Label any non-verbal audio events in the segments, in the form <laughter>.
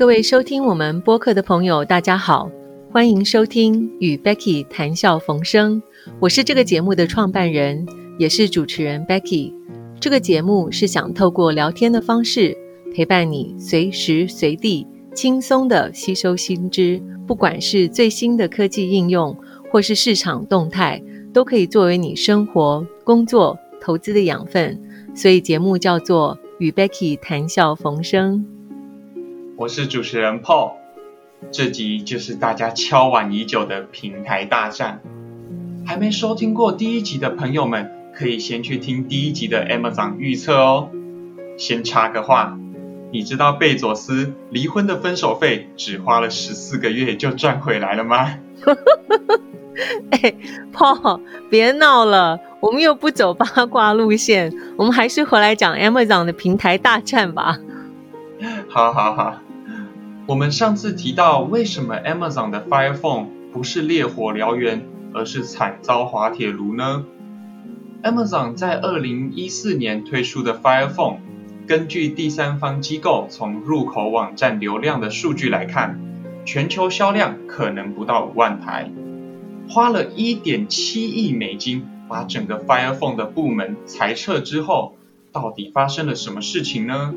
各位收听我们播客的朋友，大家好，欢迎收听与 Becky 谈笑逢生。我是这个节目的创办人，也是主持人 Becky。这个节目是想透过聊天的方式，陪伴你随时随地轻松的吸收新知，不管是最新的科技应用，或是市场动态，都可以作为你生活、工作、投资的养分。所以节目叫做与 Becky 谈笑逢生。我是主持人 Paul，这集就是大家敲碗已久的平台大战。还没收听过第一集的朋友们，可以先去听第一集的 Amazon 预测哦。先插个话，你知道贝佐斯离婚的分手费只花了十四个月就赚回来了吗？<laughs> 哎，Paul，别闹了，我们又不走八卦路线，我们还是回来讲 Amazon 的平台大战吧。好好好。我们上次提到，为什么 Amazon 的 Fire Phone 不是烈火燎原，而是惨遭滑铁卢呢？Amazon 在二零一四年推出的 Fire Phone，根据第三方机构从入口网站流量的数据来看，全球销量可能不到五万台，花了一点七亿美金把整个 Fire Phone 的部门裁撤之后，到底发生了什么事情呢？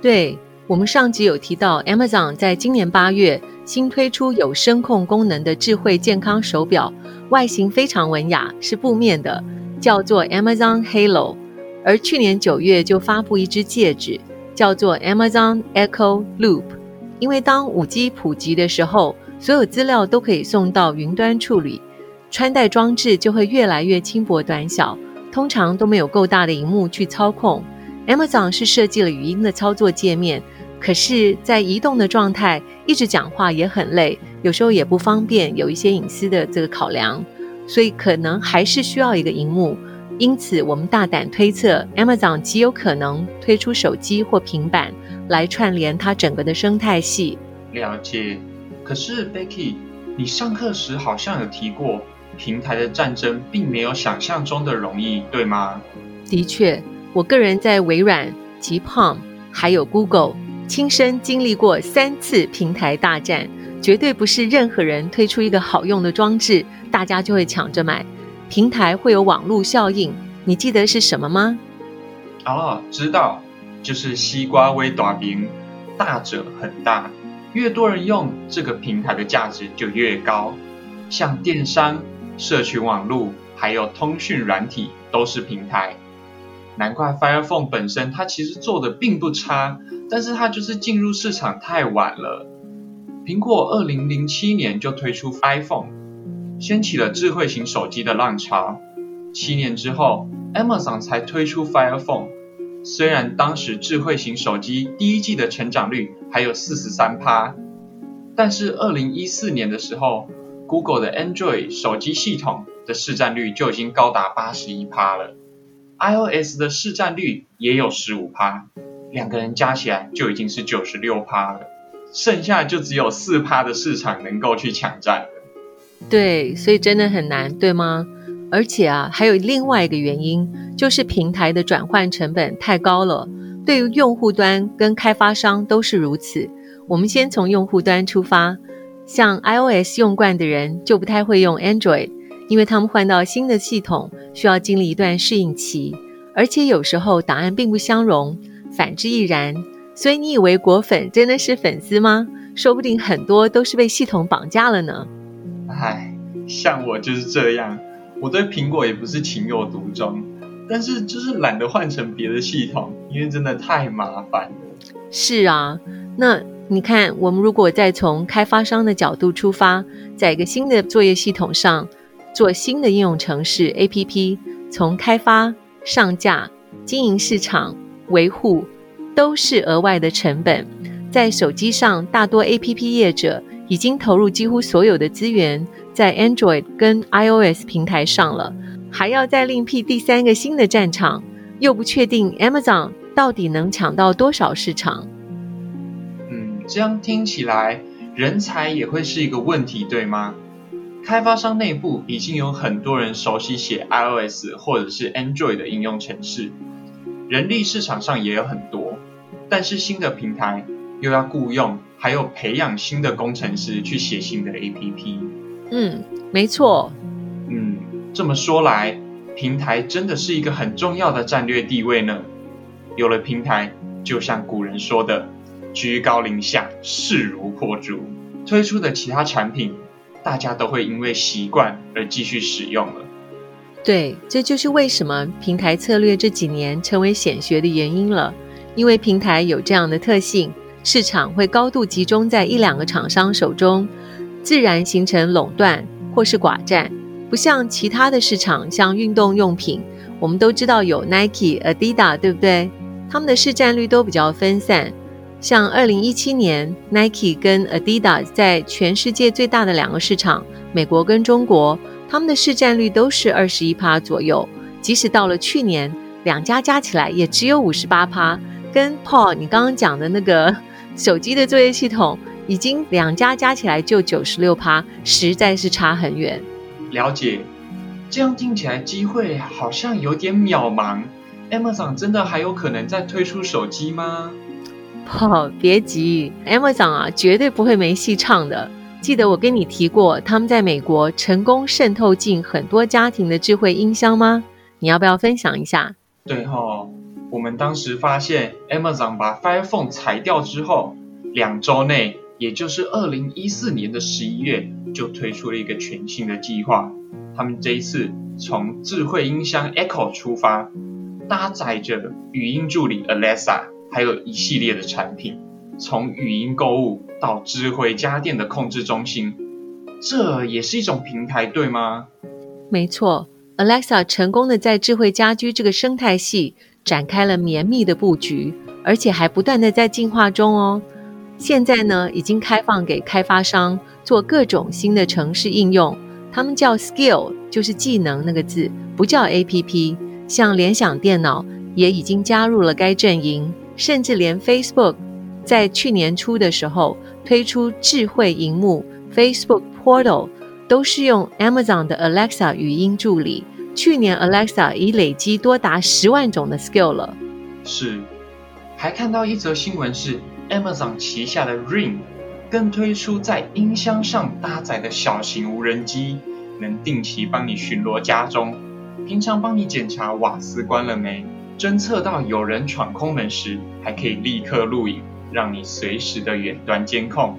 对。我们上集有提到，Amazon 在今年八月新推出有声控功能的智慧健康手表，外形非常文雅，是布面的，叫做 Amazon Halo。而去年九月就发布一只戒指，叫做 Amazon Echo Loop。因为当五 G 普及的时候，所有资料都可以送到云端处理，穿戴装置就会越来越轻薄短小，通常都没有够大的荧幕去操控。Amazon 是设计了语音的操作界面。可是，在移动的状态，一直讲话也很累，有时候也不方便，有一些隐私的这个考量，所以可能还是需要一个荧幕。因此，我们大胆推测，Amazon 极有可能推出手机或平板来串联它整个的生态系。了解。可是，Becky，你上课时好像有提过，平台的战争并没有想象中的容易，对吗？的确，我个人在微软、及 Palm 还有 Google。亲身经历过三次平台大战，绝对不是任何人推出一个好用的装置，大家就会抢着买。平台会有网络效应，你记得是什么吗？哦，知道，就是西瓜微短饼，大者很大，越多人用这个平台的价值就越高。像电商、社群网络还有通讯软体都是平台。难怪 Fire Phone 本身它其实做的并不差，但是它就是进入市场太晚了。苹果二零零七年就推出 iPhone，掀起了智慧型手机的浪潮。七年之后，Amazon 才推出 Fire Phone。虽然当时智慧型手机第一季的成长率还有四十三趴，但是二零一四年的时候，Google 的 Android 手机系统的市占率就已经高达八十一趴了。iOS 的市占率也有十五趴，两个人加起来就已经是九十六趴了，剩下就只有四趴的市场能够去抢占。对，所以真的很难，对吗？而且啊，还有另外一个原因，就是平台的转换成本太高了，对于用户端跟开发商都是如此。我们先从用户端出发，像 iOS 用惯的人就不太会用 Android。因为他们换到新的系统需要经历一段适应期，而且有时候答案并不相容，反之亦然。所以你以为果粉真的是粉丝吗？说不定很多都是被系统绑架了呢。唉，像我就是这样，我对苹果也不是情有独钟，但是就是懒得换成别的系统，因为真的太麻烦了。是啊，那你看，我们如果再从开发商的角度出发，在一个新的作业系统上。做新的应用程式 APP，从开发、上架、经营市场、维护，都是额外的成本。在手机上，大多 APP 业者已经投入几乎所有的资源在 Android 跟 iOS 平台上了，还要再另辟第三个新的战场，又不确定 Amazon 到底能抢到多少市场。嗯，这样听起来，人才也会是一个问题，对吗？开发商内部已经有很多人熟悉写 iOS 或者是 Android 的应用程式，人力市场上也有很多，但是新的平台又要雇佣，还有培养新的工程师去写新的 APP。嗯，没错。嗯，这么说来，平台真的是一个很重要的战略地位呢。有了平台，就像古人说的“居高临下，势如破竹”，推出的其他产品，大家都会因为习惯而继续使用了。对，这就是为什么平台策略这几年成为显学的原因了。因为平台有这样的特性，市场会高度集中在一两个厂商手中，自然形成垄断或是寡占。不像其他的市场，像运动用品，我们都知道有 Nike、Adidas，对不对？他们的市占率都比较分散。像二零一七年，Nike 跟 Adidas 在全世界最大的两个市场，美国跟中国。他们的市占率都是二十一趴左右，即使到了去年，两家加起来也只有五十八趴，跟 Paul 你刚刚讲的那个 <laughs> 手机的作业系统，已经两家加起来就九十六趴，实在是差很远。了解，这样听起来机会好像有点渺茫。Amazon 真的还有可能再推出手机吗好别急，Amazon 啊，绝对不会没戏唱的。记得我跟你提过，他们在美国成功渗透进很多家庭的智慧音箱吗？你要不要分享一下？对哈，我们当时发现 Amazon 把 Fire Phone 裁掉之后，两周内，也就是二零一四年的十一月，就推出了一个全新的计划。他们这一次从智慧音箱 Echo 出发，搭载着语音助理 Alexa，还有一系列的产品。从语音购物到智慧家电的控制中心，这也是一种平台，对吗？没错，Alexa 成功的在智慧家居这个生态系展开了绵密的布局，而且还不断的在进化中哦。现在呢，已经开放给开发商做各种新的城市应用，他们叫 Skill，就是技能那个字，不叫 APP。像联想电脑也已经加入了该阵营，甚至连 Facebook。在去年初的时候推出智慧荧幕 Facebook Portal，都是用 Amazon 的 Alexa 语音助理。去年 Alexa 已累积多达十万种的 skill 了。是，还看到一则新闻是 Amazon 旗下的 Ring，更推出在音箱上搭载的小型无人机，能定期帮你巡逻家中，平常帮你检查瓦斯关了没，侦测到有人闯空门时，还可以立刻录影。让你随时的远端监控，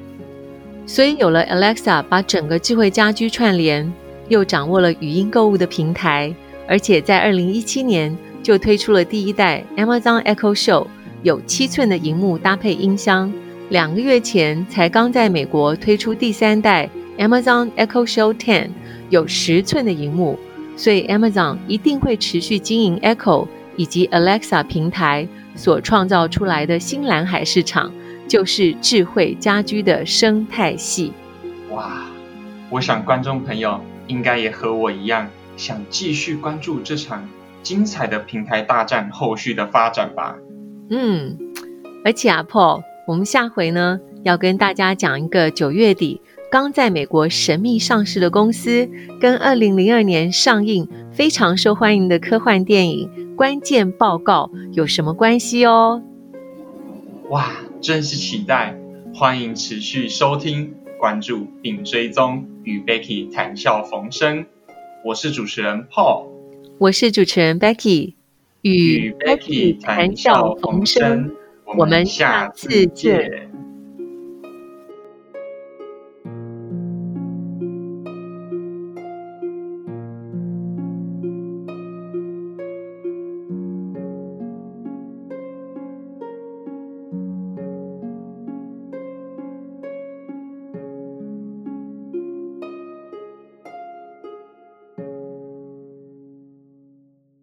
所以有了 Alexa，把整个智慧家居串联，又掌握了语音购物的平台，而且在二零一七年就推出了第一代 Amazon Echo Show，有七寸的荧幕搭配音箱。两个月前才刚在美国推出第三代 Amazon Echo Show Ten，有十寸的荧幕。所以 Amazon 一定会持续经营 Echo 以及 Alexa 平台。所创造出来的新蓝海市场，就是智慧家居的生态系。哇，我想观众朋友应该也和我一样，想继续关注这场精彩的平台大战后续的发展吧。嗯，而且啊，Paul，我们下回呢要跟大家讲一个九月底刚在美国神秘上市的公司，跟二零零二年上映非常受欢迎的科幻电影。关键报告有什么关系哦？哇，真是期待！欢迎持续收听、关注并追踪与 Becky 谈笑逢生。我是主持人 Paul，我是主持人 Becky，与 Becky 谈笑逢生。我们下次见。